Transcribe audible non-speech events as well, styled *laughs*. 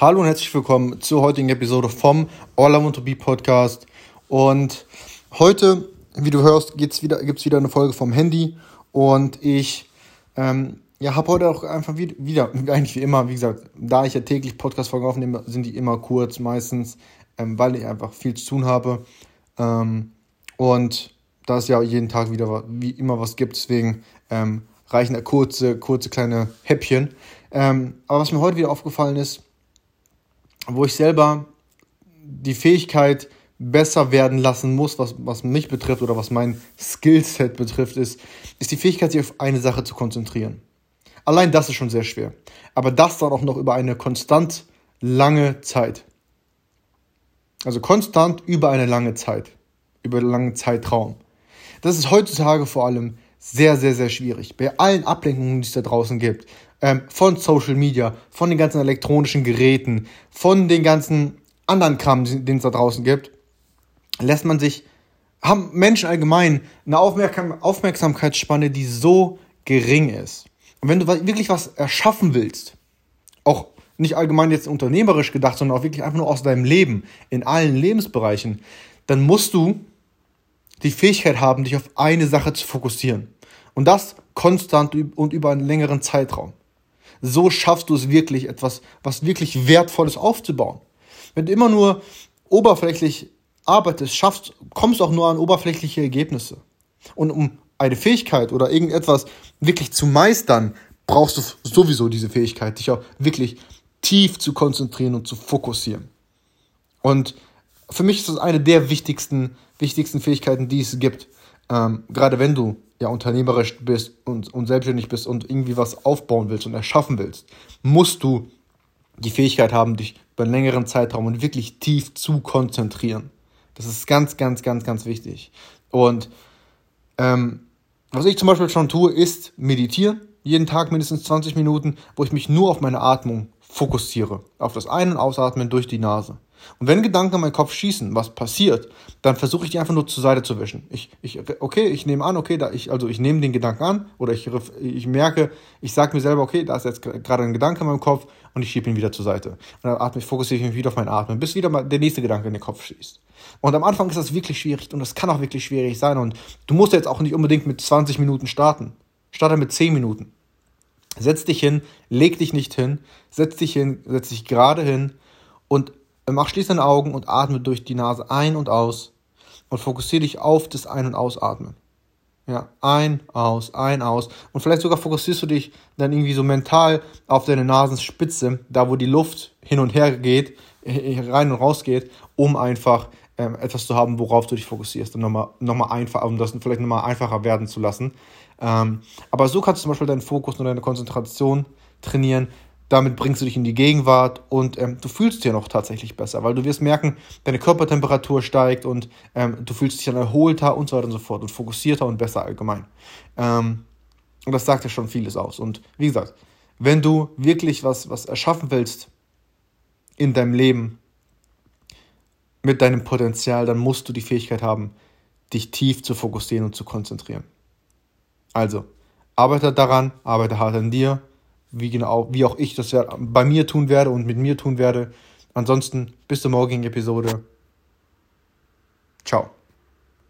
Hallo und herzlich willkommen zur heutigen Episode vom All I Want to Be Podcast. Und heute, wie du hörst, gibt's wieder, gibt's wieder eine Folge vom Handy. Und ich ähm, ja, habe heute auch einfach wieder, wieder, *laughs* eigentlich wie immer, wie gesagt, da ich ja täglich Podcast-Folgen aufnehme, sind die immer kurz meistens, ähm, weil ich einfach viel zu tun habe. Ähm, und da es ja jeden Tag wieder wie immer was gibt, deswegen ähm, reichen kurze, kurze kleine Häppchen. Ähm, aber was mir heute wieder aufgefallen ist, wo ich selber die Fähigkeit besser werden lassen muss, was, was mich betrifft oder was mein Skillset betrifft, ist, ist die Fähigkeit, sich auf eine Sache zu konzentrieren. Allein das ist schon sehr schwer. Aber das dann auch noch über eine konstant lange Zeit. Also konstant über eine lange Zeit. Über einen langen Zeitraum. Das ist heutzutage vor allem sehr, sehr, sehr schwierig. Bei allen Ablenkungen, die es da draußen gibt, ähm, von Social Media, von den ganzen elektronischen Geräten, von den ganzen anderen Kram, den es da draußen gibt, lässt man sich, haben Menschen allgemein eine Aufmerksam Aufmerksamkeitsspanne, die so gering ist. Und wenn du wirklich was erschaffen willst, auch nicht allgemein jetzt unternehmerisch gedacht, sondern auch wirklich einfach nur aus deinem Leben, in allen Lebensbereichen, dann musst du die Fähigkeit haben, dich auf eine Sache zu fokussieren. Und das konstant und über einen längeren Zeitraum. So schaffst du es wirklich, etwas, was wirklich Wertvolles aufzubauen. Wenn du immer nur oberflächlich arbeitest, schaffst, kommst du auch nur an oberflächliche Ergebnisse. Und um eine Fähigkeit oder irgendetwas wirklich zu meistern, brauchst du sowieso diese Fähigkeit, dich auch wirklich tief zu konzentrieren und zu fokussieren. Und für mich ist das eine der wichtigsten, wichtigsten Fähigkeiten, die es gibt. Ähm, gerade wenn du ja unternehmerisch bist und, und selbstständig bist und irgendwie was aufbauen willst und erschaffen willst, musst du die Fähigkeit haben, dich über einen längeren Zeitraum und wirklich tief zu konzentrieren. Das ist ganz, ganz, ganz, ganz wichtig. Und ähm, was ich zum Beispiel schon tue, ist meditieren. Jeden Tag mindestens 20 Minuten, wo ich mich nur auf meine Atmung fokussiere. Auf das Ein- und Ausatmen durch die Nase. Und wenn Gedanken in meinen Kopf schießen, was passiert, dann versuche ich die einfach nur zur Seite zu wischen. Ich, ich, okay, ich nehme an, okay, da ich, also ich nehme den Gedanken an oder ich, ich merke, ich sage mir selber, okay, da ist jetzt gerade ein Gedanke in meinem Kopf und ich schiebe ihn wieder zur Seite. Und dann atme ich, fokussiere ich mich wieder auf mein Atmen, bis wieder mal der nächste Gedanke in den Kopf schießt. Und am Anfang ist das wirklich schwierig und das kann auch wirklich schwierig sein und du musst jetzt auch nicht unbedingt mit 20 Minuten starten. Starte mit 10 Minuten. Setz dich hin, leg dich nicht hin, setz dich hin, setz dich gerade hin und Mach schließ deine Augen und atme durch die Nase ein und aus und fokussiere dich auf das Ein- und Ausatmen. Ja, ein, aus, ein, aus. Und vielleicht sogar fokussierst du dich dann irgendwie so mental auf deine Nasenspitze, da wo die Luft hin und her geht, rein und raus geht, um einfach ähm, etwas zu haben, worauf du dich fokussierst und nochmal, nochmal einfach, um das vielleicht nochmal einfacher werden zu lassen. Ähm, aber so kannst du zum Beispiel deinen Fokus und deine Konzentration trainieren, damit bringst du dich in die Gegenwart und ähm, du fühlst dich ja noch tatsächlich besser, weil du wirst merken, deine Körpertemperatur steigt und ähm, du fühlst dich dann erholter und so weiter und so fort und fokussierter und besser allgemein. Ähm, und das sagt ja schon vieles aus. Und wie gesagt, wenn du wirklich was, was erschaffen willst in deinem Leben mit deinem Potenzial, dann musst du die Fähigkeit haben, dich tief zu fokussieren und zu konzentrieren. Also, arbeite daran, arbeite hart an dir wie genau, wie auch ich das bei mir tun werde und mit mir tun werde. Ansonsten bis zur morgigen Episode. Ciao.